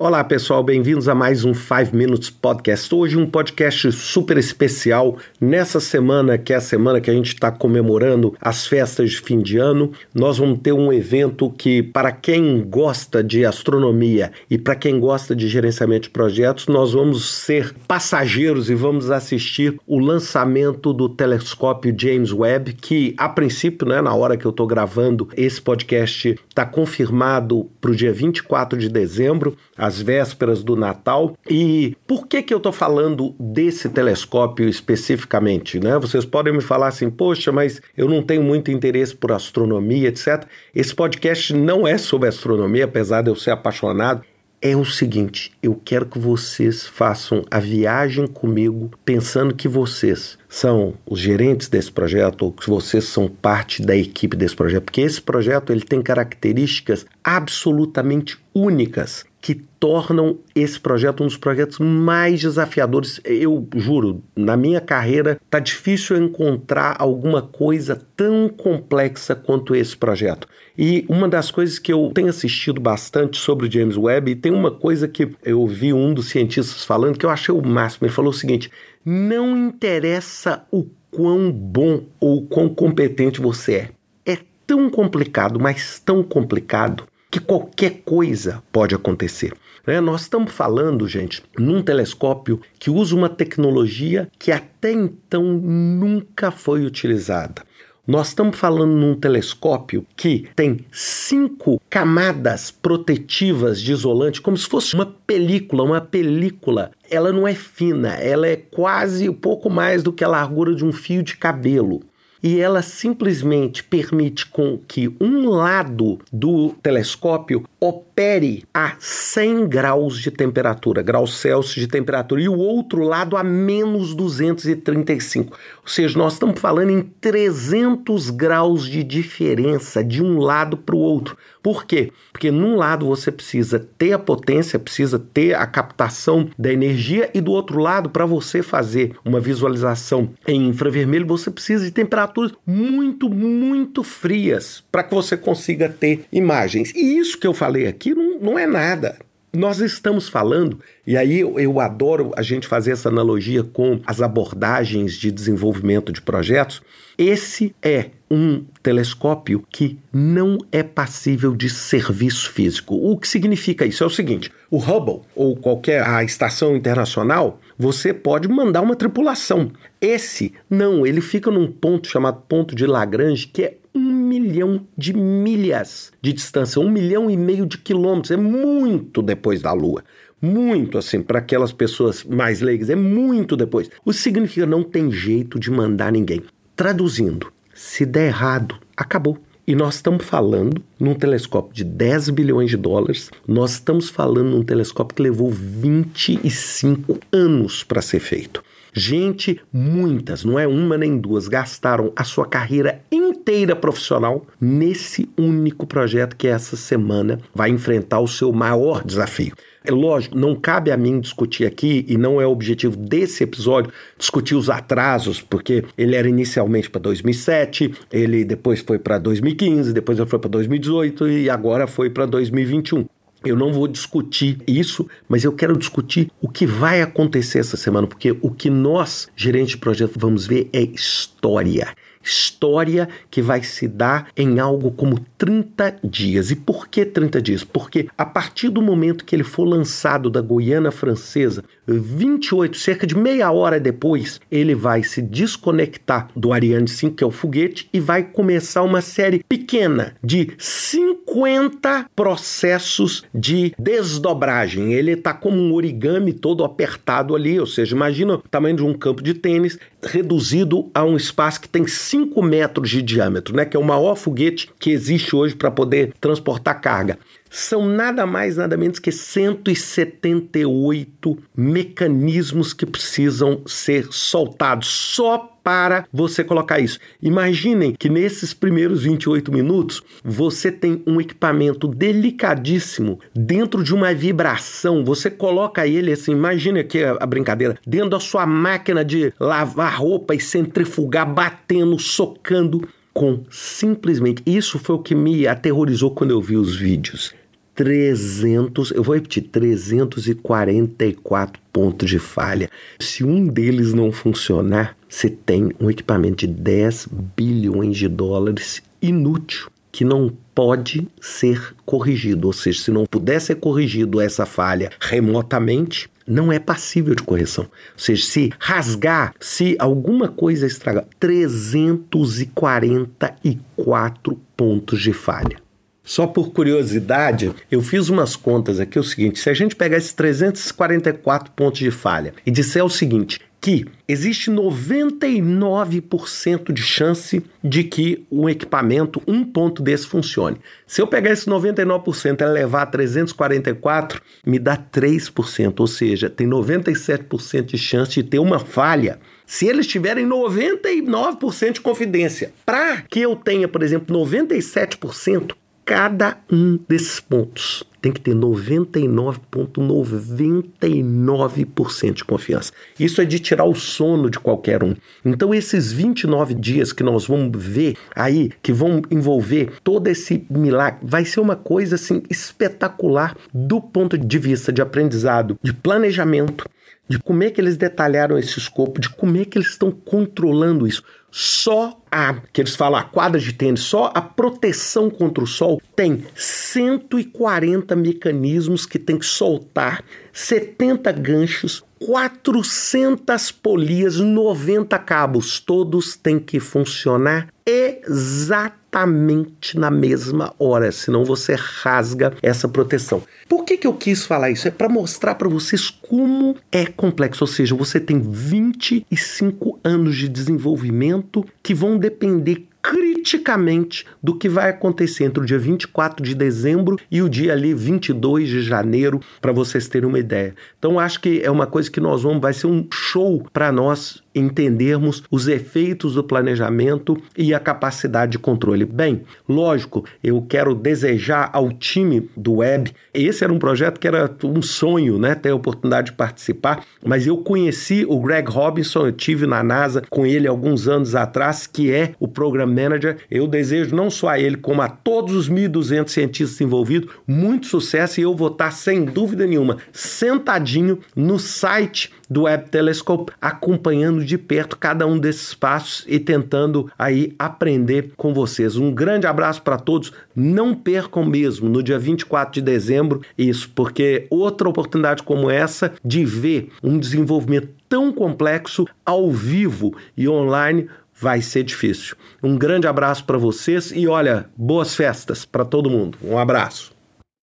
Olá pessoal, bem-vindos a mais um 5 Minutes Podcast. Hoje um podcast super especial nessa semana, que é a semana que a gente está comemorando as festas de fim de ano. Nós vamos ter um evento que, para quem gosta de astronomia e para quem gosta de gerenciamento de projetos, nós vamos ser passageiros e vamos assistir o lançamento do telescópio James Webb, que a princípio, né, na hora que eu estou gravando esse podcast, está confirmado para o dia 24 de dezembro às vésperas do Natal. E por que que eu estou falando desse telescópio especificamente? Né? Vocês podem me falar assim, poxa, mas eu não tenho muito interesse por astronomia, etc. Esse podcast não é sobre astronomia, apesar de eu ser apaixonado é o seguinte: eu quero que vocês façam a viagem comigo pensando que vocês são os gerentes desse projeto ou que vocês são parte da equipe desse projeto, porque esse projeto ele tem características absolutamente únicas que tornam esse projeto um dos projetos mais desafiadores. Eu juro, na minha carreira tá difícil encontrar alguma coisa tão complexa quanto esse projeto. E uma das coisas que eu tenho assistido bastante sobre o James Webb, e tem uma coisa que eu vi um dos cientistas falando que eu achei o máximo. Ele falou o seguinte: não interessa o quão bom ou quão competente você é. É tão complicado, mas tão complicado que qualquer coisa pode acontecer. Né? Nós estamos falando, gente, num telescópio que usa uma tecnologia que até então nunca foi utilizada. Nós estamos falando num telescópio que tem cinco camadas protetivas de isolante, como se fosse uma película. Uma película, ela não é fina, ela é quase um pouco mais do que a largura de um fio de cabelo e ela simplesmente permite com que um lado do telescópio opere a 100 graus de temperatura, graus Celsius de temperatura, e o outro lado a menos 235. Ou seja, nós estamos falando em 300 graus de diferença de um lado para o outro. Por quê? Porque num lado você precisa ter a potência, precisa ter a captação da energia, e do outro lado, para você fazer uma visualização em infravermelho, você precisa de temperaturas muito, muito frias para que você consiga ter imagens. E isso que eu falei aqui não, não é nada. Nós estamos falando, e aí eu, eu, adoro a gente fazer essa analogia com as abordagens de desenvolvimento de projetos. Esse é um telescópio que não é passível de serviço físico. O que significa isso? É o seguinte: o Hubble ou qualquer a estação internacional, você pode mandar uma tripulação. Esse não, ele fica num ponto chamado ponto de Lagrange, que é um milhão de milhas de distância, um milhão e meio de quilômetros. É muito depois da Lua. Muito assim, para aquelas pessoas mais leigas, é muito depois. O significa não tem jeito de mandar ninguém. Traduzindo, se der errado, acabou. E nós estamos falando num telescópio de 10 bilhões de dólares, nós estamos falando num telescópio que levou 25 anos para ser feito. Gente, muitas, não é uma nem duas, gastaram a sua carreira inteira profissional nesse único projeto que essa semana vai enfrentar o seu maior desafio. É lógico, não cabe a mim discutir aqui, e não é o objetivo desse episódio, discutir os atrasos, porque ele era inicialmente para 2007, ele depois foi para 2015, depois ele foi para 2018 e agora foi para 2021. Eu não vou discutir isso, mas eu quero discutir o que vai acontecer essa semana, porque o que nós, gerentes de projeto, vamos ver é história história que vai se dar em algo como 30 dias. E por que 30 dias? Porque a partir do momento que ele for lançado da Guiana Francesa, 28, cerca de meia hora depois, ele vai se desconectar do Ariane 5, que é o foguete, e vai começar uma série pequena de 50 processos de desdobragem. Ele está como um origami todo apertado ali, ou seja, imagina o tamanho de um campo de tênis reduzido a um espaço que tem 5 metros de diâmetro, né? Que é o maior foguete que existe hoje para poder transportar carga. São nada mais, nada menos que 178 mecanismos que precisam ser soltados só para você colocar isso. Imaginem que nesses primeiros 28 minutos você tem um equipamento delicadíssimo dentro de uma vibração. Você coloca ele assim, imagine aqui a brincadeira, dentro da sua máquina de lavar roupa e centrifugar, batendo, socando com simplesmente. Isso foi o que me aterrorizou quando eu vi os vídeos. 300, eu vou repetir, 344 pontos de falha. Se um deles não funcionar, você tem um equipamento de 10 bilhões de dólares inútil que não pode ser corrigido, ou seja, se não puder ser corrigido essa falha remotamente, não é passível de correção. Ou seja, se rasgar, se alguma coisa estragar, 344 pontos de falha. Só por curiosidade, eu fiz umas contas aqui, é o seguinte, se a gente pegar esses 344 pontos de falha e disser o seguinte, que existe 99% de chance de que um equipamento, um ponto desse funcione. Se eu pegar esse 99% e levar a 344, me dá 3%, ou seja, tem 97% de chance de ter uma falha se eles tiverem 99% de confidência. Para que eu tenha, por exemplo, 97%, cada um desses pontos tem que ter 99,99% de confiança. Isso é de tirar o sono de qualquer um. Então, esses 29 dias que nós vamos ver aí, que vão envolver todo esse milagre, vai ser uma coisa assim espetacular do ponto de vista de aprendizado, de planejamento, de como é que eles detalharam esse escopo, de como é que eles estão controlando isso. Só a, que eles falam, a quadra de tênis, só a proteção contra o sol tem 140 mecanismos que tem que soltar, 70 ganchos, 400 polias, 90 cabos, todos têm que funcionar exatamente na mesma hora, senão você rasga essa proteção. Por que, que eu quis falar isso? É para mostrar para vocês como é complexo, ou seja, você tem 25 anos de desenvolvimento que vão depender criticamente do que vai acontecer entre o dia 24 de dezembro e o dia ali 22 de janeiro, para vocês terem uma ideia. Então acho que é uma coisa que nós vamos vai ser um show para nós entendermos os efeitos do planejamento e a capacidade de controle. Bem, lógico, eu quero desejar ao time do Web. Esse era um projeto que era um sonho, né, ter a oportunidade de participar, mas eu conheci o Greg Robinson, eu tive na NASA com ele alguns anos atrás, que é o Program Manager. Eu desejo não só a ele, como a todos os 1.200 cientistas envolvidos, muito sucesso e eu vou estar sem dúvida nenhuma sentadinho no site do Web Telescope, acompanhando de perto cada um desses passos e tentando aí aprender com vocês. Um grande abraço para todos. Não percam mesmo no dia 24 de dezembro isso, porque outra oportunidade como essa de ver um desenvolvimento tão complexo ao vivo e online vai ser difícil. Um grande abraço para vocês e olha, boas festas para todo mundo. Um abraço.